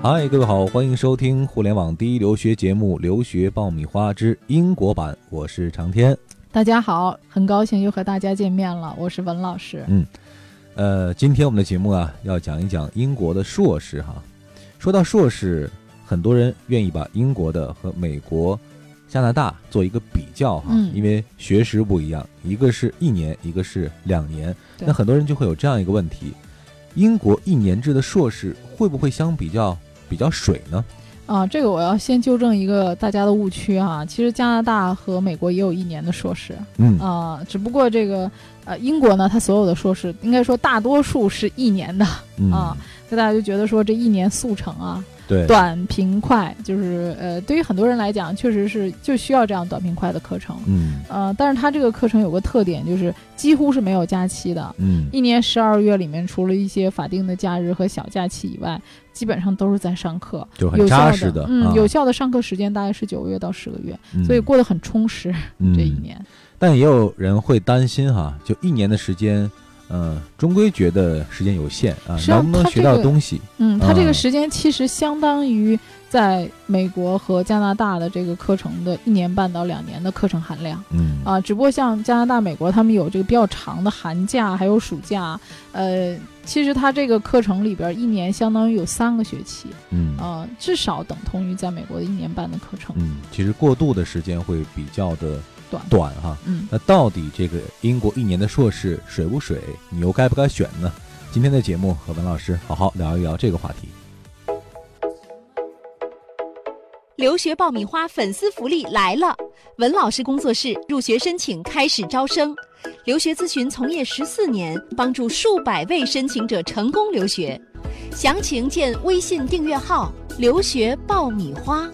嗨，各位好，欢迎收听互联网第一留学节目《留学爆米花之英国版》，我是长天。大家好，很高兴又和大家见面了，我是文老师。嗯，呃，今天我们的节目啊，要讲一讲英国的硕士哈。说到硕士，很多人愿意把英国的和美国、加拿大做一个比较哈，嗯因为学时不一样，一个是一年，一个是两年。那很多人就会有这样一个问题：英国一年制的硕士会不会相比较比较水呢？啊，这个我要先纠正一个大家的误区哈、其实加拿大和美国也有一年的硕士。嗯。啊，只不过这个呃英国呢，它所有的硕士应该说大多数是一年的，嗯。啊，所以大家就觉得说这一年速成啊，对，短平快，就是呃对于很多人来讲，确实是就需要这样短平快的课程。嗯。呃，但是它这个课程有个特点，就是几乎是没有假期的。嗯。一年十二月里面，除了一些法定的假日和小假期以外，基本上都是在上课，就很有效扎实的，嗯，啊。有效的上课时间大概是九个月到十个月，嗯。所以过得很充实、这一嗯年。但也有人会担心哈，就一年的时间，嗯、终归觉得时间有限啊，能不能学到东西？嗯，他这啊个时间其实相当于在美国和加拿大的这个课程的一年半到两年的课程含量。嗯啊，只不过像加拿大、美国，他们有这个比较长的寒假，还有暑假。呃，其实他这个课程里边，一年相当于有三个学期，嗯呃，至少等同于在美国的一年半的课程。嗯，其实过渡的时间会比较的短短哈。嗯，那到底这个英国一年的硕士水不水？你又该不该选呢？今天的节目和文老师好好聊一聊这个话题。留学爆米花粉丝福利来了！文老师工作室入学申请开始招生，留学咨询从业十四年，帮助数百位申请者成功留学。详情见微信订阅号“留学爆米花”。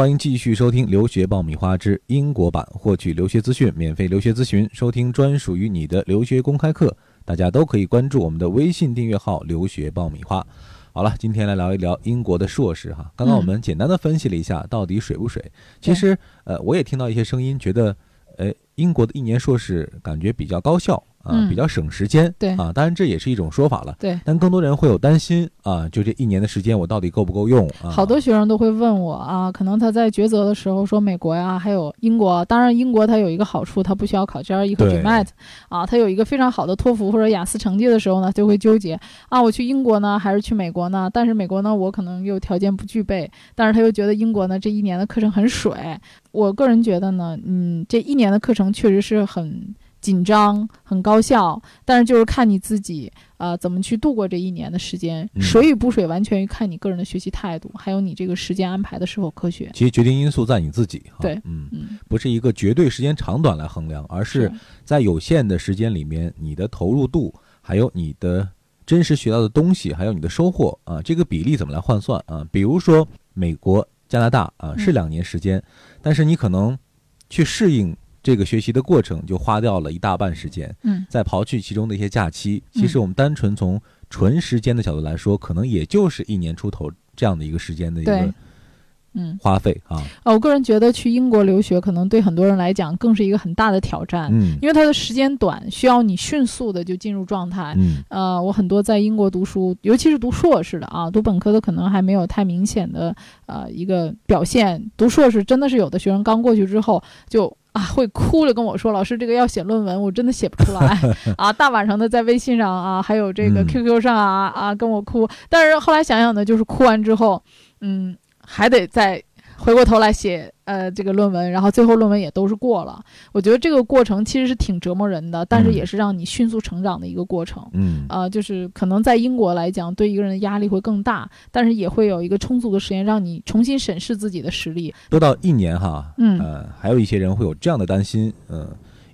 欢迎继续收听《留学爆米花之英国版》，获取留学资讯，免费留学咨询，收听专属于你的留学公开课。大家都可以关注我们的微信订阅号“留学爆米花”。好了，今天来聊一聊英国的硕士哈。刚刚我们简单的分析了一下到底水不水。其实，呃，我也听到一些声音，觉得，呃，英国的一年硕士感觉比较高效啊，嗯比较省时间。对啊，当然这也是一种说法了。对。但更多人会有担心啊，就这一年的时间我到底够不够用啊？好多学生都会问我啊，可能他在抉择的时候说美国呀，还有英国。当然，英国它有一个好处，它不需要考 GRE 和对 GMAT 啊，它有一个非常好的托福或者雅思成绩的时候呢，就会纠结啊，我去英国呢，还是去美国呢？但是美国呢，我可能又条件不具备，但是他又觉得英国呢这一年的课程很水。我个人觉得呢，嗯，这一年的课程确实是很紧张、很高效，但是就是看你自己呃怎么去度过这一年的时间，嗯水与不水完全看你个人的学习态度，还有你这个时间安排的是否科学。其实决定因素在你自己哈。对嗯，嗯，不是一个绝对时间长短来衡量，而是在有限的时间里面，你的投入度，还有你的真实学到的东西，还有你的收获啊，这个比例怎么来换算啊？比如说美国、加拿大啊，是嗯两年时间，但是你可能去适应这个学习的过程，就花掉了一大半时间。嗯再刨去其中的一些假期，其实我们单纯从纯时间的角度来说，可能也就是一年出头这样的一个时间的一个嗯，花费啊。啊，我个人觉得去英国留学可能对很多人来讲更是一个很大的挑战，嗯因为它的时间短，需要你迅速的就进入状态。嗯呃，我很多在英国读书，尤其是读硕士的啊，读本科的可能还没有太明显的呃一个表现。读硕士真的是有的学生刚过去之后就啊会哭着跟我说：“老师，这个要写论文，我真的写不出来 啊！”大晚上的在微信上啊，还有这个嗯 QQ 上啊啊跟我哭。但是后来想想呢，就是哭完之后，嗯，还得再回过头来写呃这个论文，然后最后论文也都是过了。我觉得这个过程其实是挺折磨人的，但是嗯也是让你迅速成长的一个过程。嗯呃，就是可能在英国来讲，对一个人的压力会更大，但是也会有一个充足的时间让你重新审视自己的实力。说到一年哈，嗯呃，还有一些人会有这样的担心，嗯、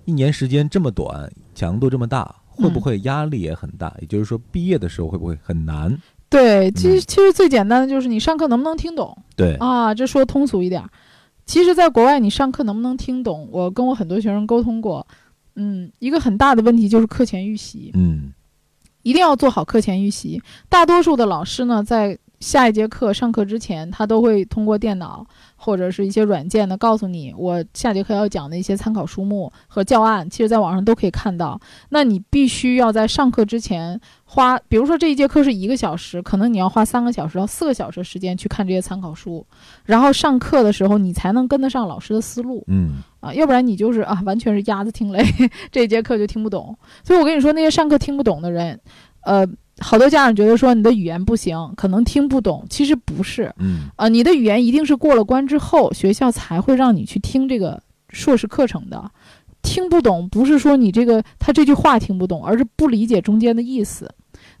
一年时间这么短，强度这么大，会不会压力也很大？也就是说，毕业的时候会不会很难？对，其实嗯其实最简单的就是你上课能不能听懂对，啊？这说通俗一点儿，其实，在国外你上课能不能听懂，我跟我很多学生沟通过，嗯，一个很大的问题就是课前预习。嗯一定要做好课前预习。大多数的老师呢，在下一节课上课之前，他都会通过电脑或者是一些软件呢，告诉你我下节课要讲的一些参考书目和教案，其实在网上都可以看到。那你必须要在上课之前花，比如说这一节课是一个小时，可能你要花三个小时到四个小时时间去看这些参考书，然后上课的时候你才能跟得上老师的思路。嗯啊，要不然你就是啊，完全是鸭子听雷，这一节课就听不懂。所以我跟你说，那些上课听不懂的人，呃。好多家长觉得说你的语言不行，可能听不懂，其实不是。嗯啊，你的语言一定是过了关之后，学校才会让你去听这个硕士课程的。听不懂不是说你这个他这句话听不懂，而是不理解中间的意思。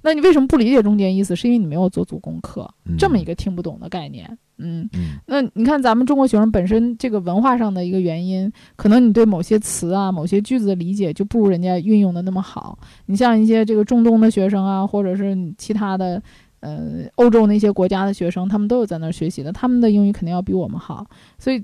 那你为什么不理解中间意思？是因为你没有做足功课，这么一个听不懂的概念。嗯，那你看咱们中国学生本身这个文化上的一个原因，可能你对某些词啊、某些句子的理解就不如人家运用的那么好。你像一些这个中东的学生啊，或者是其他的，呃，欧洲那些国家的学生，他们都有在那儿学习的，他们的英语肯定要比我们好。所以，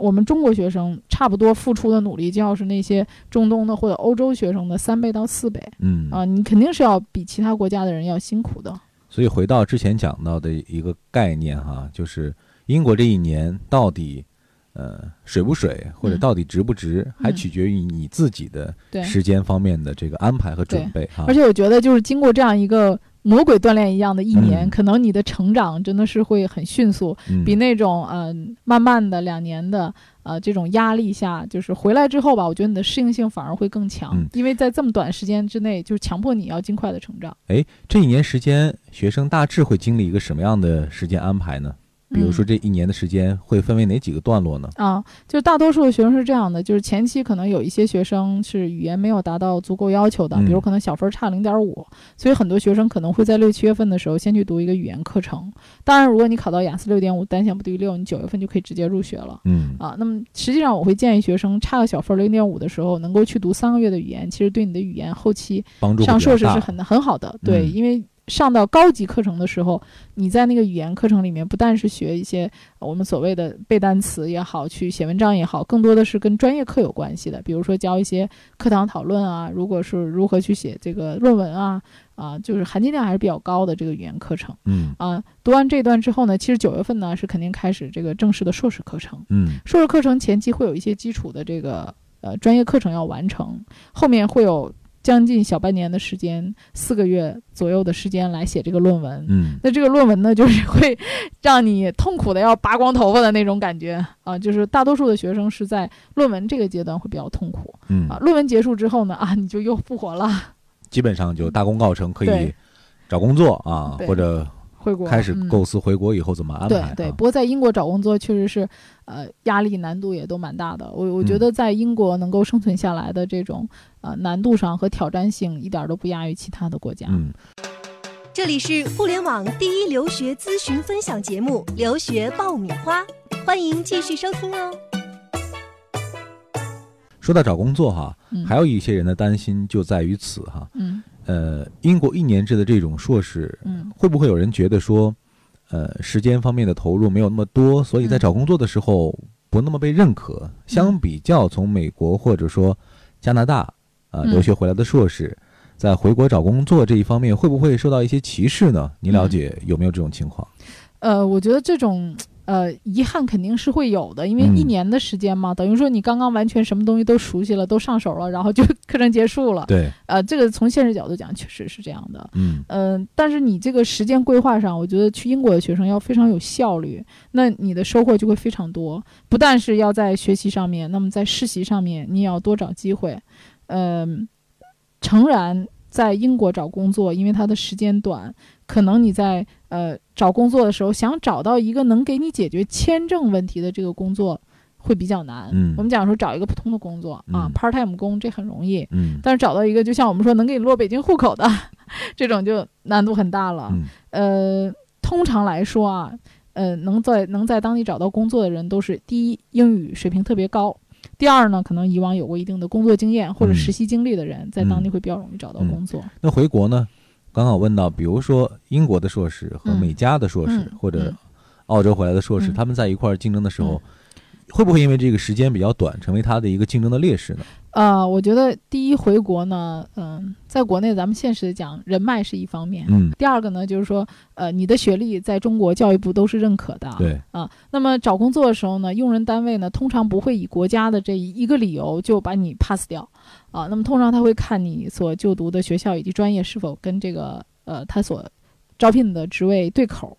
我们中国学生差不多付出的努力，就要是那些中东的或者欧洲学生的三倍到四倍。嗯啊，你肯定是要比其他国家的人要辛苦的。所以回到之前讲到的一个概念哈，就是英国这一年到底，呃，水不水，或者到底值不值，还取决于你自己的时间方面的这个安排和准备哈。而且我觉得，就是经过这样一个魔鬼锻炼一样的一年，可能你的成长真的是会很迅速，比那种呃慢慢的两年的。呃，这种压力下，就是回来之后吧，我觉得你的适应性反而会更强，因为在这么短时间之内，就是强迫你要尽快的成长。哎，这一年时间，学生大致会经历一个什么样的时间安排呢？比如说这一年的时间会分为哪几个段落呢？啊，就大多数的学生是这样的，就是前期可能有一些学生是语言没有达到足够要求的，比如可能小分差零点五，所以很多学生可能会在六七月份的时候先去读一个语言课程。当然，如果你考到雅思六点五，单项不低于六，你九月份就可以直接入学了。嗯啊，那么实际上我会建议学生差个小分零点五的时候，能够去读三个月的语言，其实对你的语言后期上硕士是很很好的。对，因为。上到高级课程的时候，你在那个语言课程里面，不但是学一些我们所谓的背单词也好，去写文章也好，更多的是跟专业课有关系的，比如说教一些课堂讨论啊，如果是如何去写这个论文啊，啊，就是含金量还是比较高的这个语言课程。嗯啊，读完这段之后呢，其实九月份呢是肯定开始这个正式的硕士课程。嗯，硕士课程前期会有一些基础的这个呃专业课程要完成，后面会有。将近小半年的时间，四个月左右的时间来写这个论文。嗯，那这个论文呢，就是会让你痛苦的要拔光头发的那种感觉啊！就是大多数的学生是在论文这个阶段会比较痛苦。嗯啊，论文结束之后呢，啊，你就又复活了，基本上就大功告成，可以找工作啊，或者。回国开始构思回国以后怎么安排？对对，不过在英国找工作确实是，呃，压力难度也都蛮大的。我我觉得在英国能够生存下来的这种呃难度上和挑战性一点都不亚于其他的国家。嗯，这里是互联网第一留学咨询分享节目《留学爆米花》，欢迎继续收听哦。说到找工作哈，还有一些人的担心就在于此哈。嗯。呃，英国一年制的这种硕士，嗯，会不会有人觉得说，呃，时间方面的投入没有那么多，所以在找工作的时候不那么被认可？相比较从美国或者说加拿大啊留学回来的硕士，在回国找工作这一方面，会不会受到一些歧视呢？你了解有没有这种情况？呃，我觉得这种。呃，遗憾肯定是会有的，因为一年的时间嘛，等于说你刚刚完全什么东西都熟悉了，都上手了，然后就 课程结束了。对，呃，这个从现实角度讲，确实是这样的。嗯，呃，但是你这个时间规划上，我觉得去英国的学生要非常有效率，那你的收获就会非常多。不但是要在学习上面，那么在实习上面，你也要多找机会。嗯，诚然。在英国找工作，因为它的时间短，可能你在呃找工作的时候，想找到一个能给你解决签证问题的这个工作会比较难。嗯，我们讲说找一个普通的工作啊，part time 工这很容易。嗯，但是找到一个就像我们说能给你落北京户口的 这种就难度很大了。呃，通常来说啊，呃，能在能在当地找到工作的人都是第一英语水平特别高。第二呢，可能以往有过一定的工作经验或者实习经历的人，在当地会比较容易找到工作。那回国呢？刚好问到，比如说英国的硕士和美加的硕士，或者澳洲回来的硕士，他们在一块儿竞争的时候，会不会因为这个时间比较短，成为他的一个竞争的劣势呢？呃，我觉得第一回国呢，嗯、在国内咱们现实的讲，人脉是一方面。嗯，第二个呢，就是说，呃，你的学历在中国教育部都是认可的。对，啊，那么找工作的时候呢，用人单位呢通常不会以国家的这一个理由就把你 pass 掉，啊，那么通常他会看你所就读的学校以及专业是否跟这个呃他所招聘的职位对口，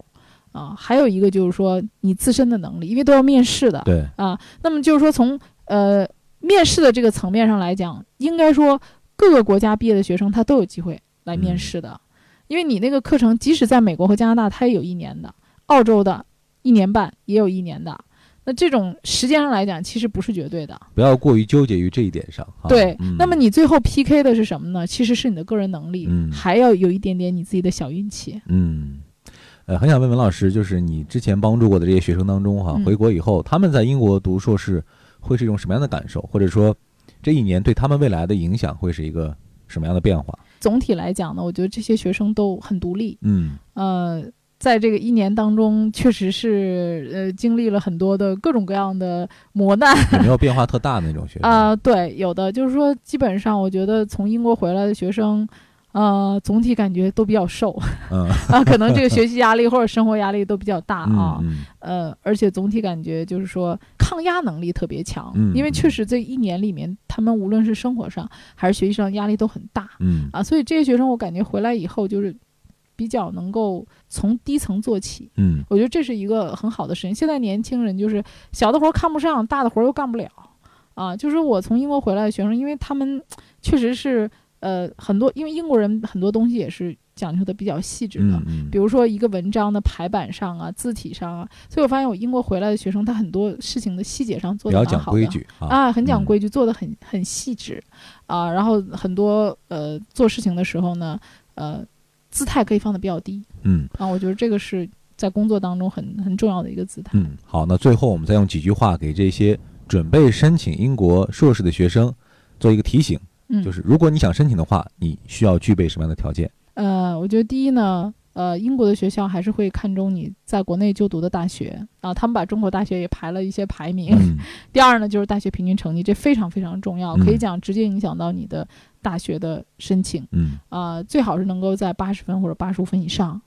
啊，还有一个就是说你自身的能力，因为都要面试的，对，啊，那么就是说从呃面试的这个层面上来讲，应该说各个国家毕业的学生他都有机会来面试的，因为你那个课程即使在美国和加拿大，它也有一年的，澳洲的一年半也有一年的，那这种时间上来讲，其实不是绝对的。不要过于纠结于这一点上。哈对，嗯那么你最后 PK 的是什么呢？其实是你的个人能力，嗯还要有一点点你自己的小运气。嗯，呃，很想问文老师，就是你之前帮助过的这些学生当中哈，嗯。回国以后，他们在英国读硕士会是一种什么样的感受，或者说这一年对他们未来的影响会是一个什么样的变化？总体来讲呢，我觉得这些学生都很独立，嗯。呃，在这个一年当中，确实是呃经历了很多的各种各样的磨难。有没有变化特大的那种学生？啊、对，有的。就是说，基本上我觉得从英国回来的学生，呃，总体感觉都比较瘦。嗯。啊，可能这个学习压力或者生活压力都比较大啊，嗯呃，而且总体感觉就是说抗压能力特别强，嗯因为确实这一年里面，他们无论是生活上还是学习上压力都很大嗯。啊，所以这些学生我感觉回来以后就是比较能够从低层做起。嗯。我觉得这是一个很好的事情。现在年轻人就是小的活儿看不上，大的活儿又干不了，啊，就是我从英国回来的学生，因为他们确实是呃很多，因为英国人很多东西也是讲究的比较细致的。比如说一个文章的排版上啊、字体上啊，所以我发现我英国回来的学生，他很多事情的细节上做的蛮好的。规矩啊。啊，很讲嗯。规矩，做的很很细致。啊，然后很多呃做事情的时候呢，呃姿态可以放的比较低。嗯。啊，我觉得这个是在工作当中很很重要的一个姿态。嗯，好，那最后我们再用几句话给这些准备申请英国硕士的学生做一个提醒，嗯，就是如果你想申请的话，你需要具备什么样的条件？呃，我觉得第一呢，呃，英国的学校还是会看重你在国内就读的大学啊，他们把中国大学也排了一些排名。嗯 第二呢，就是大学平均成绩，这非常非常重要，可以嗯讲直接影响到你的大学的申请嗯啊、最好是能够在八十分或者八十五分以上。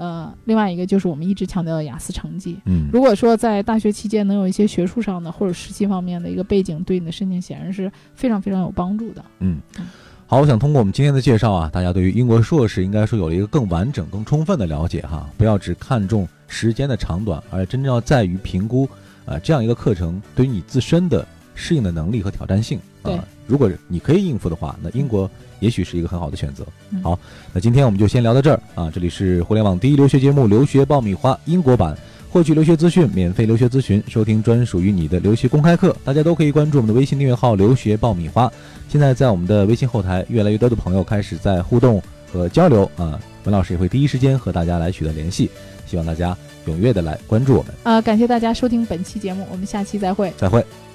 呃，另外一个就是我们一直强调的雅思成绩。嗯，如果说在大学期间能有一些学术上的或者实习方面的一个背景，对你的申请显然是非常非常有帮助的。嗯，好，我想通过我们今天的介绍啊，大家对于英国硕士应该说有了一个更完整、更充分的了解哈。不要只看重时间的长短，而真正要在于评估，呃，这样一个课程对于你自身的适应的能力和挑战性。对啊，如果你可以应付的话，那英国也许是一个很好的选择。嗯好，那今天我们就先聊到这儿啊。这里是互联网第一留学节目《留学爆米花》英国版。获取留学资讯，免费留学咨询，收听专属于你的留学公开课。大家都可以关注我们的微信订阅号“留学爆米花”。现在在我们的微信后台，越来越多的朋友开始在互动和交流啊，文老师也会第一时间和大家来取得联系。希望大家踊跃的来关注我们，呃，感谢大家收听本期节目，我们下期再会。再会。嗯